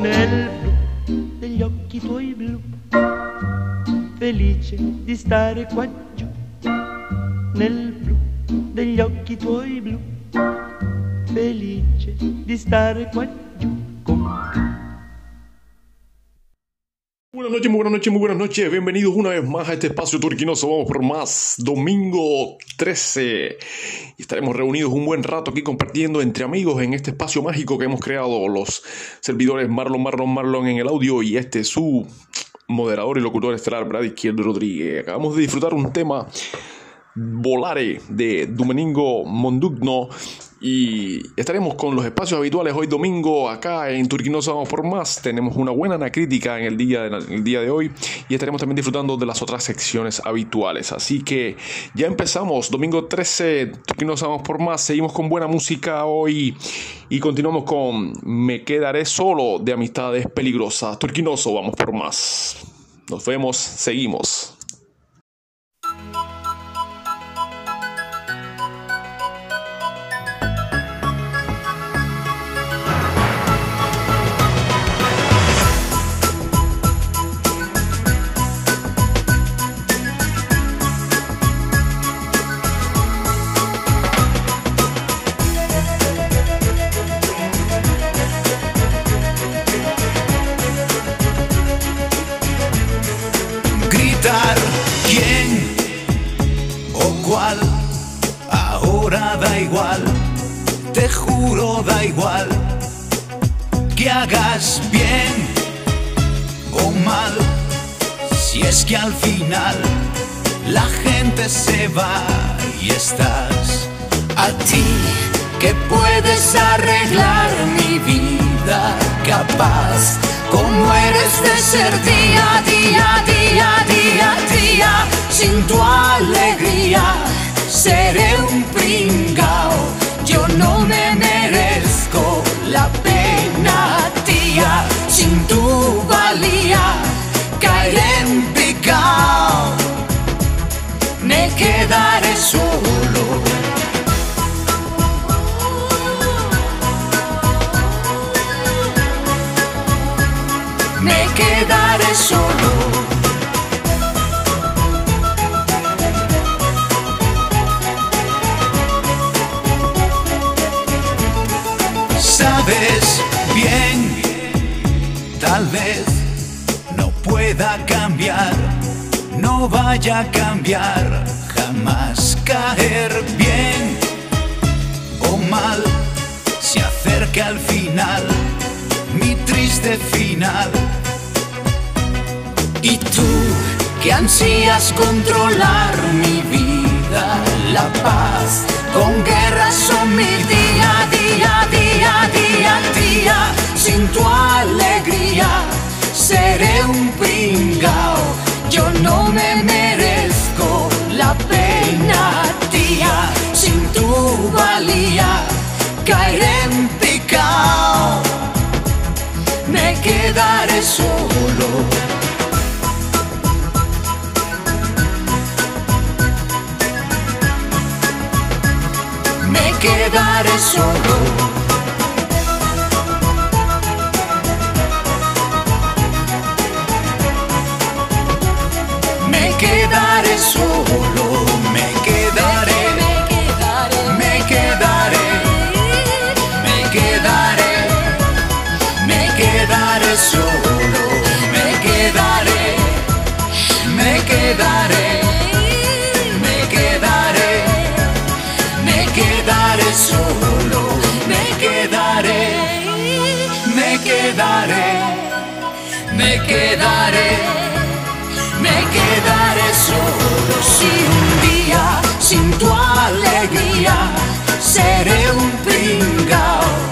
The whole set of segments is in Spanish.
Nel blu degli occhi tuoi blu, felice di stare qua giù. Nel blu degli occhi tuoi blu, felice di stare qua giù. Buenas noches, muy buenas noches, muy buenas noches. Bienvenidos una vez más a este espacio turquinoso. Vamos por más. Domingo 13. Y estaremos reunidos un buen rato aquí compartiendo entre amigos en este espacio mágico que hemos creado los servidores Marlon, Marlon, Marlon en el audio y este su moderador y locutor estelar, Brad Izquierdo Rodríguez. Acabamos de disfrutar un tema Volare de Domingo Mondugno y estaremos con los espacios habituales hoy domingo acá en Turquinosa Vamos por Más. Tenemos una buena anacrítica en el día, de, el día de hoy y estaremos también disfrutando de las otras secciones habituales. Así que ya empezamos, domingo 13, Turquinosa Vamos por Más. Seguimos con buena música hoy y continuamos con Me quedaré solo de Amistades Peligrosas. Turquinoso Vamos por Más. Nos vemos, seguimos. Que al final la gente se va y estás a ti que puedes arreglar mi vida capaz como eres de ser día, día, día, día, día sin tu alegría seré un pringao. Yo no me merezco la pena tía. Sin tu valía caeré en picao. Me quedaré solo cambiar, Me quedaré solo. Sin tu alegría seré un pringao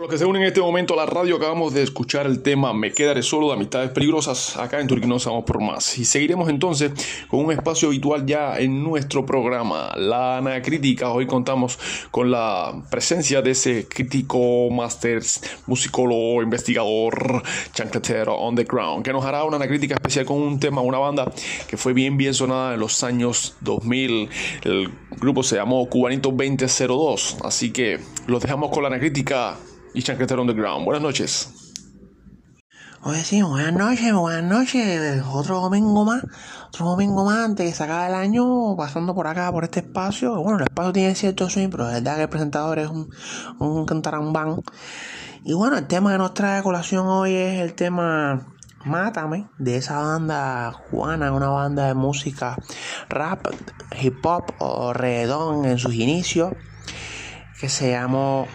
Los que se unen en este momento a la radio, acabamos de escuchar el tema Me quedaré solo de Amistades Peligrosas acá en Turquinosa Vamos por Más. Y seguiremos entonces con un espacio habitual ya en nuestro programa, La Anacrítica. Hoy contamos con la presencia de ese crítico, máster, musicólogo, investigador, chancletero on the ground, que nos hará una anacrítica especial con un tema, una banda que fue bien, bien sonada en los años 2000. El grupo se llamó Cubanito 2002. Así que los dejamos con la anacrítica y Chancletero Underground. Buenas noches. Oye, sí, buenas noches, buenas noches. Otro domingo más, otro domingo más antes que se acabe el año, pasando por acá, por este espacio. Bueno, el espacio tiene cierto swing, pero es verdad que el presentador es un, un cantarambán. Y bueno, el tema que nos trae colación hoy es el tema Mátame, de esa banda cubana, una banda de música rap, hip hop o reggaetón en sus inicios, que se llamó,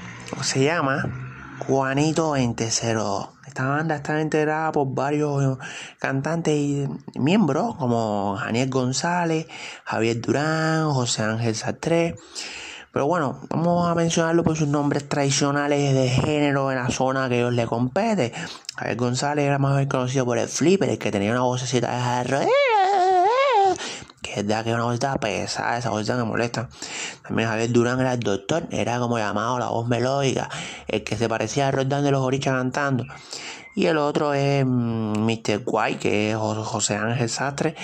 se llama Juanito 2002. Esta banda está integrada por varios cantantes y miembros como Daniel González, Javier Durán, José Ángel Sartre. Pero bueno, vamos a mencionarlo por sus nombres tradicionales de género en la zona que ellos le compete. Javier González era más bien conocido por el flipper, el que tenía una vocecita de es verdad que es una cosita pesada, esa cosita me molesta. También Javier Durán era el doctor, era como llamado la voz melódica, el que se parecía a Roldán de los Orichas cantando. Y el otro es Mr. White, que es José Ángel Sastre,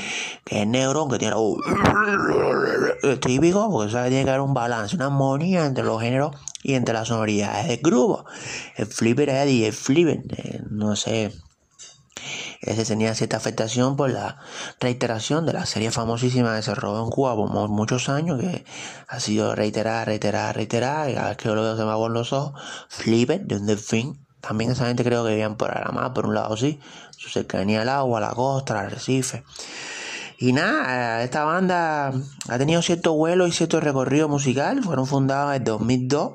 que es negro, que tiene la típico, porque sabe tiene que haber un balance, una armonía entre los géneros y entre las sonoridades del grupo. El Flipper es DJ Flipper, eh, no sé. Ese tenía cierta afectación por la reiteración de la serie famosísima que se robó en Cuba por muchos años, que ha sido reiterada, reiterada, reiterada, y cada vez que yo lo veo se me aguan los ojos. Flipper, de un delfín, también esa gente creo que vivían por Aramá, por un lado sí, su cercanía al agua, a la costa, al arrecife. Y nada, esta banda ha tenido cierto vuelo y cierto recorrido musical. Fueron fundados en el 2002.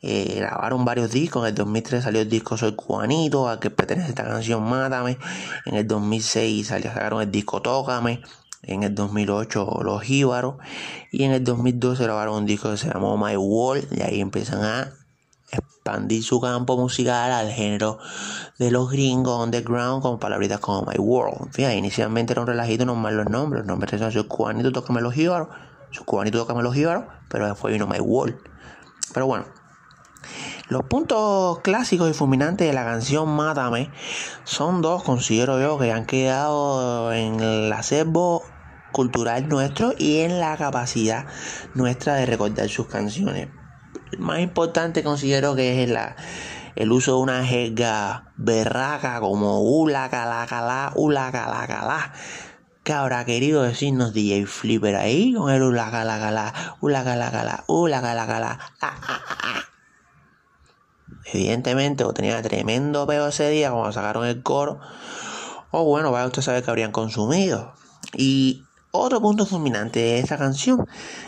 Eh, grabaron varios discos. En el 2003 salió el disco Soy Cubanito, a que pertenece esta canción Mátame. En el 2006 salió, sacaron el disco Tócame. En el 2008 Los Jíbaros. Y en el 2012 grabaron un disco que se llamó My World. Y ahí empiezan a expandir su campo musical al género de los gringos underground con palabritas como My World. Fíjate, inicialmente era un relajito normal los nombres. Los nombres son su cubanito, tócame los jíbaros. Su cubanito, tócame los jíbaros. Pero después vino My World. Pero bueno. Los puntos clásicos y fulminantes de la canción Mátame son dos, considero yo, que han quedado en el acervo cultural nuestro y en la capacidad nuestra de recordar sus canciones más importante considero que es el uso de una jerga berraca como ula cala, ula cala cala. ¿Qué habrá querido decirnos DJ Flipper ahí con el ula cala cala, ula cala cala, ula cala cala? Ah, ah, ah, Evidentemente, o tenía tremendo peo ese día cuando sacaron el coro, o bueno, vaya usted sabe que habrían consumido. Y otro punto fulminante de esta canción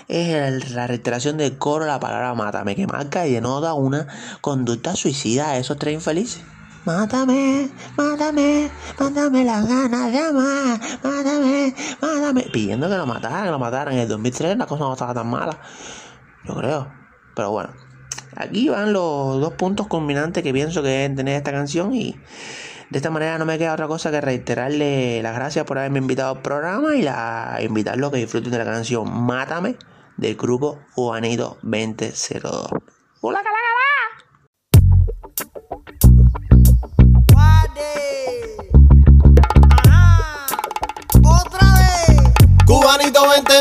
es la reiteración del coro la palabra mátame, que marca y denota una conducta suicida de esos tres infelices. Mátame, mátame, mátame las ganas de amar, mátame, mátame. Pidiendo que lo mataran, que lo mataran. En el 2003 la cosa no estaba tan mala, yo creo. Pero bueno, aquí van los dos puntos culminantes que pienso que deben tener esta canción y de esta manera no me queda otra cosa que reiterarle las gracias por haberme invitado al programa y la, invitarlo a que disfruten de la canción Mátame del grupo Juanito 2002. ¡Hola, cala, Otra vez. Cubanito 20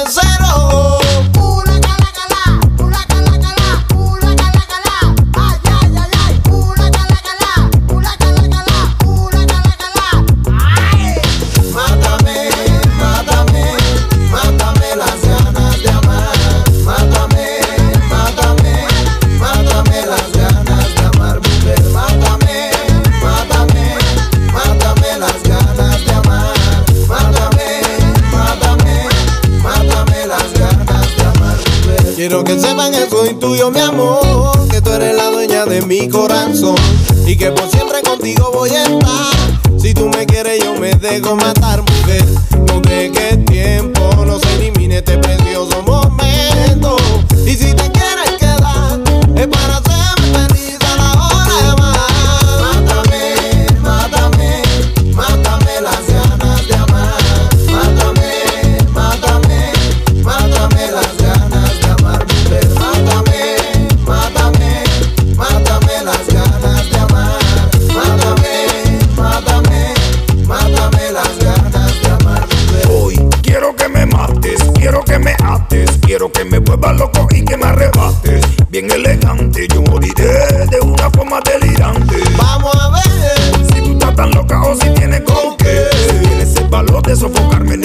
Quiero que sepan que soy tuyo, mi amor. Que tú eres la dueña de mi corazón. Y que por siempre contigo voy a estar. Si tú me quieres, yo me dejo matar, mujer. No dejes tiempo, no se elimine este precioso momento. Y si te quieres quedar, es para bien elegante. Yo moriré de una forma delirante. Vamos a ver si tú estás tan loca o si tienes con qué. Si tienes el valor de sofocarme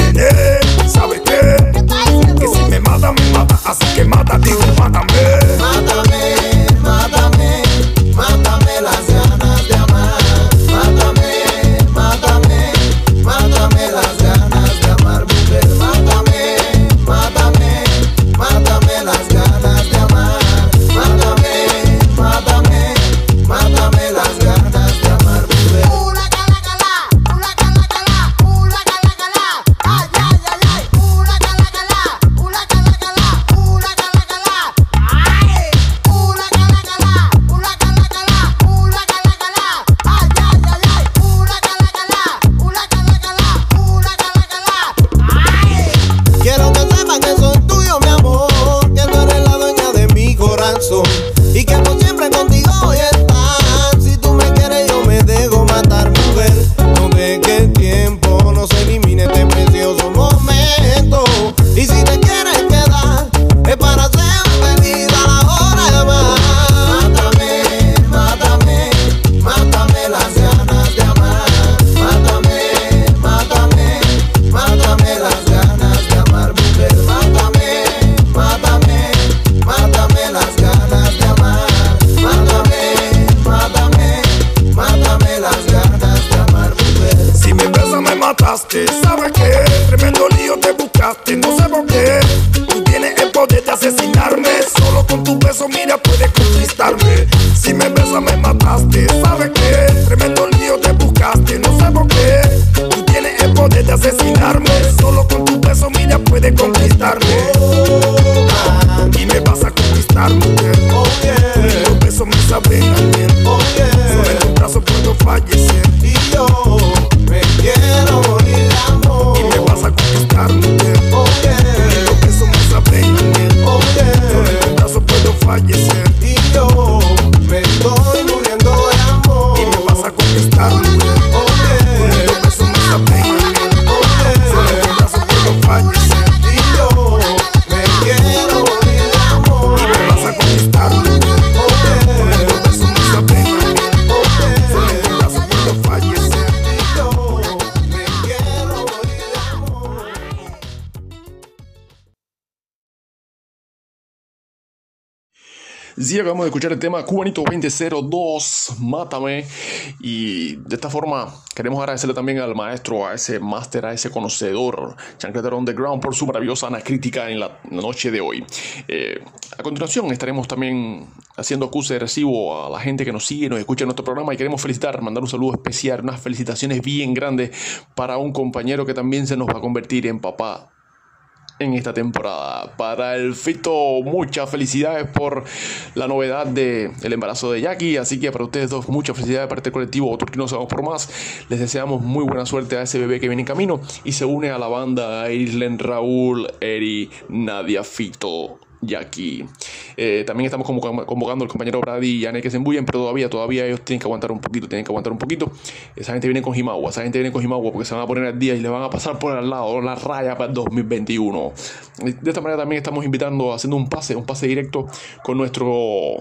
de asesinarme. Solo con tu beso, mira, puedes conquistarme. Y me vas a conquistar, mujer. Tus besos me saben a. Solo en tus brazos puedo fallecer. Sí, acabamos de escuchar el tema Cubanito 2002, Mátame. Y de esta forma queremos agradecerle también al maestro, a ese máster, a ese conocedor, Chancletero Underground, por su maravillosa crítica en la noche de hoy. Eh, a continuación estaremos también haciendo acuse de recibo a la gente que nos sigue, nos escucha en nuestro programa y queremos felicitar, mandar un saludo especial, unas felicitaciones bien grandes para un compañero que también se nos va a convertir en papá en esta temporada. Para el Fito, muchas felicidades por la novedad del el embarazo de Jackie. Así que para ustedes dos, muchas felicidades de parte del colectivo Turquinos Vamos por Más. Les deseamos muy buena suerte a ese bebé que viene en camino y se une a la banda Islen, Raúl, Eri, Nadia, Fito. Jackie. Eh, también estamos convoca- convocando al compañero Brady y Anne que se embullen, pero todavía, todavía ellos tienen que aguantar un poquito, tienen que aguantar un poquito. Esa gente viene con Jimagua, esa gente viene con Jimagua porque se van a poner al día y le van a pasar por al lado la raya para el 2021. De esta manera también estamos invitando, haciendo un pase, un pase directo con nuestro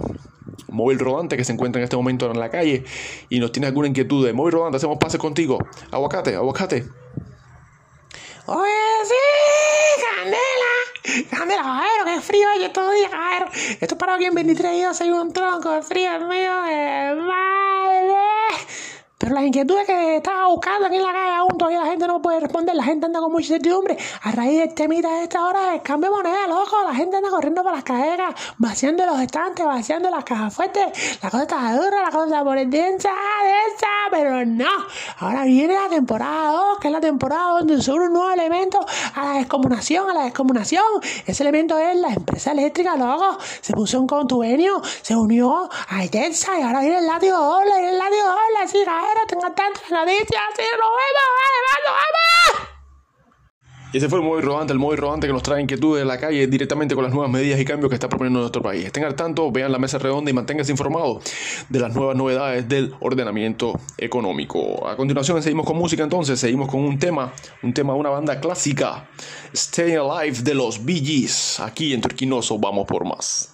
móvil rodante que se encuentra en este momento en la calle y nos tiene alguna inquietud de móvil rodante, hacemos pase contigo. Aguacate, aguacate. Oye, sí, Candela. Candela, caballero, qué frío hay estos días, caballero. Esto para aquí en 23 días hay un tronco de frío medio de madre. Pero las inquietudes que estaba buscando aquí en la calle aún todavía la gente no puede responder, la gente anda con mucha incertidumbre. A raíz del temita de esta hora del cambio de moneda, loco, la gente anda corriendo por las cadenas, vaciando los estantes, vaciando las cajas fuertes. La cosa está dura, la cosa está por densa, densa, pero no. Ahora viene la temporada 2, que es la temporada donde se un nuevo elemento a la descomunación, a la descomunación. Ese elemento es la empresa eléctrica, loco. Se puso un contubernio, se unió a Itensa y ahora viene el látigo doble, el látigo doble, así, caballero, tengan tantas noticias, así, nos vemos, vamos. Y ese fue el móvil rodante, el móvil rodante que nos trae inquietudes de la calle directamente con las nuevas medidas y cambios que está proponiendo nuestro país. Estén al tanto, vean la mesa redonda y manténganse informados de las nuevas novedades del ordenamiento económico. A continuación seguimos con música entonces, seguimos con un tema, un tema de una banda clásica, Stay Alive de los Bee Gees. Aquí en Turquinoso vamos por más.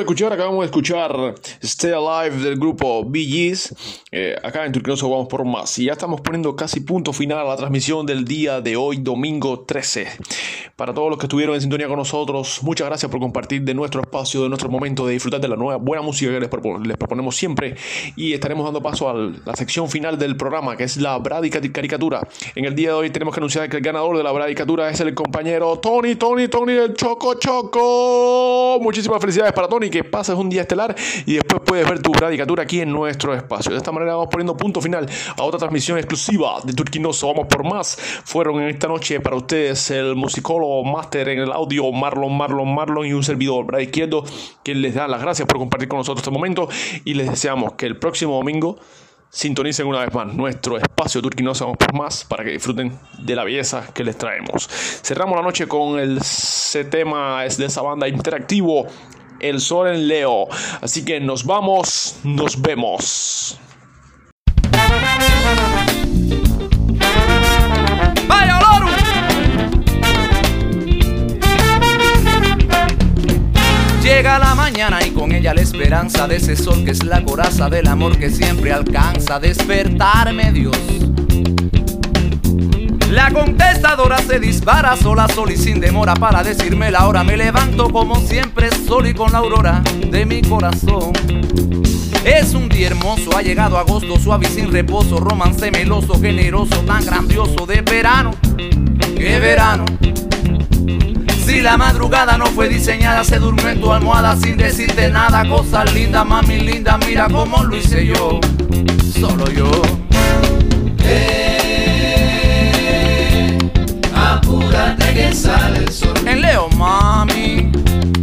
De escuchar, acabamos de escuchar Stay Alive del grupo Gees. Eh, acá en Turquinoso vamos por más. Y ya estamos poniendo casi punto final a la transmisión del día de hoy, domingo 13. Para todos los que estuvieron en sintonía con nosotros, muchas gracias por compartir de nuestro espacio, de nuestro momento de disfrutar de la nueva buena música que les, propo- les proponemos siempre. Y estaremos dando paso a la sección final del programa, que es la Brady Caricatura. En el día de hoy tenemos que anunciar que el ganador de la Bradicatura es el compañero Tony, Tony, Tony del Choco Choco. Muchísimas felicidades para Tony, que pases un día estelar y después puedes ver tu Bradicatura aquí en nuestro espacio. De esta manera vamos poniendo punto final a otra transmisión exclusiva de Turquinoso. Vamos por más. Fueron en esta noche para ustedes el musicólogo máster en el audio Marlon, Marlon, Marlon y un servidor, Brad Izquierdo, quien les da las gracias por compartir con nosotros este momento y les deseamos que el próximo domingo sintonicen una vez más nuestro espacio Turquinosa Vamos por más para que disfruten de la belleza que les traemos. Cerramos la noche con el tema de esa banda interactivo El Sol en Leo. Así que nos vamos, nos vemos. ¡Vaya! Llega la mañana y con ella la esperanza de ese sol que es la coraza del amor que siempre alcanza a despertarme Dios. La contestadora se dispara sola, sol y sin demora para decirme la hora. Me levanto como siempre, sol y con la aurora de mi corazón. Es un día hermoso, ha llegado agosto, suave y sin reposo, romance meloso, generoso, tan grandioso de verano. ¡Qué verano! Si la madrugada no fue diseñada, se durmió en tu almohada sin decirte nada. Cosas lindas, mami linda, mira cómo lo hice yo, solo yo. Apúrate que sale el sol. En Leo, mami,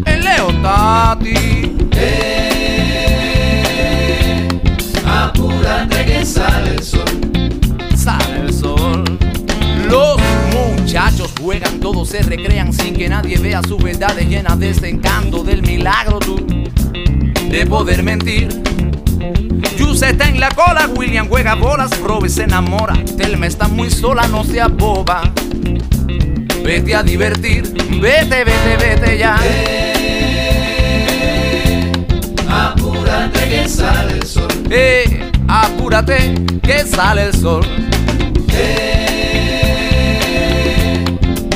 en Leo, tati. Apúrate que sale el sol. sale el sol. Los muchachos juegan, todos se recrean sin que nadie vea su verdad llena de este encanto del milagro tú de poder mentir. Juice está en la cola, William juega bolas, Robbie se enamora, Telma está muy sola, no sea boba. Vete a divertir, vete, vete, vete ya. Apúrate que sale el sol. Eh, apúrate, que sale el sol.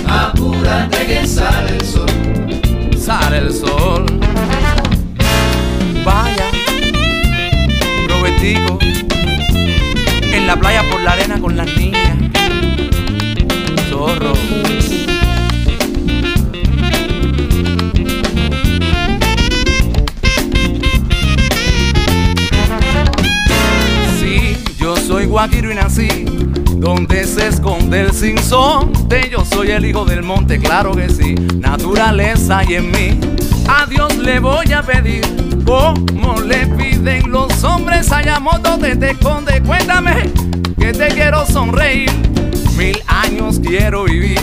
Apúrate que sale el sol. sale el sol. Vaya, Robertico, en la playa por la arena con las niñas. Zorro. Guajiro y nací donde se esconde el sinsonte. Yo soy el hijo del monte, claro que sí. Naturaleza y en mí. A Dios le voy a pedir como le piden los hombres allá donde te esconde. Cuéntame que te quiero sonreír. Mil años quiero vivir.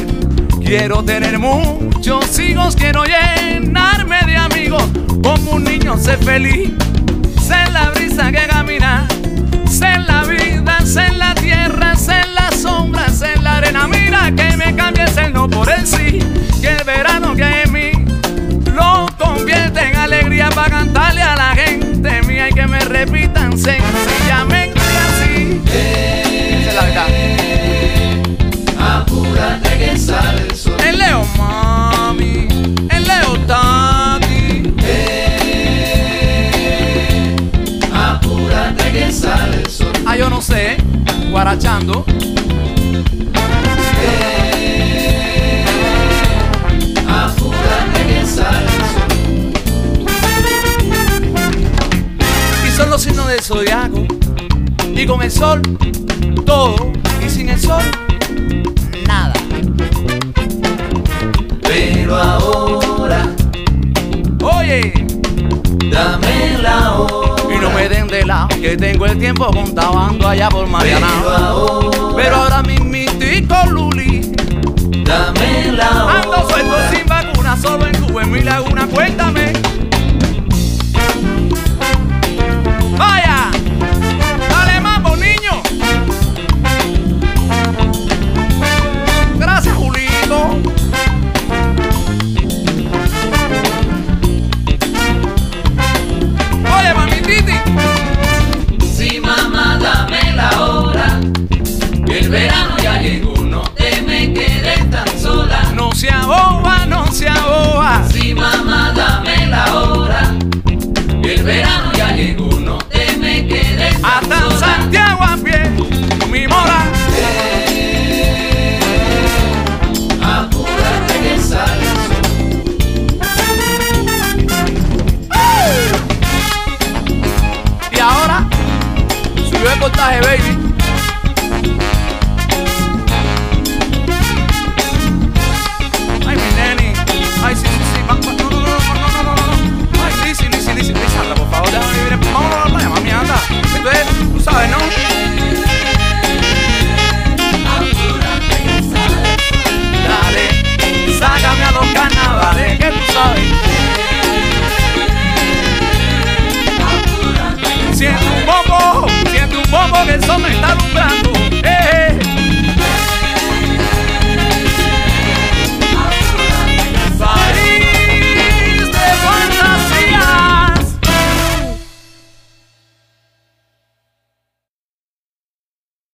Quiero tener muchos hijos, quiero llenarme de amigos. Como un niño ser feliz. Sé la brisa que camina. Sé la vida, sé la tierra, sé la sombra, sé la arena. Mira que me cambies el no por el sí. Que el verano que hay en mí lo convierte en alegría para cantarle a la gente mía y que me repitan sencillamente Y son los signos del zodiaco. Y con el sol, todo. Y sin el sol, nada. Pero ahora que tengo el tiempo contado ando allá por Pero Mariana. ahora Pero ahora mismitico Luli, dame la hora. ando suelto sin vacuna, solo en Cuba, en mi laguna,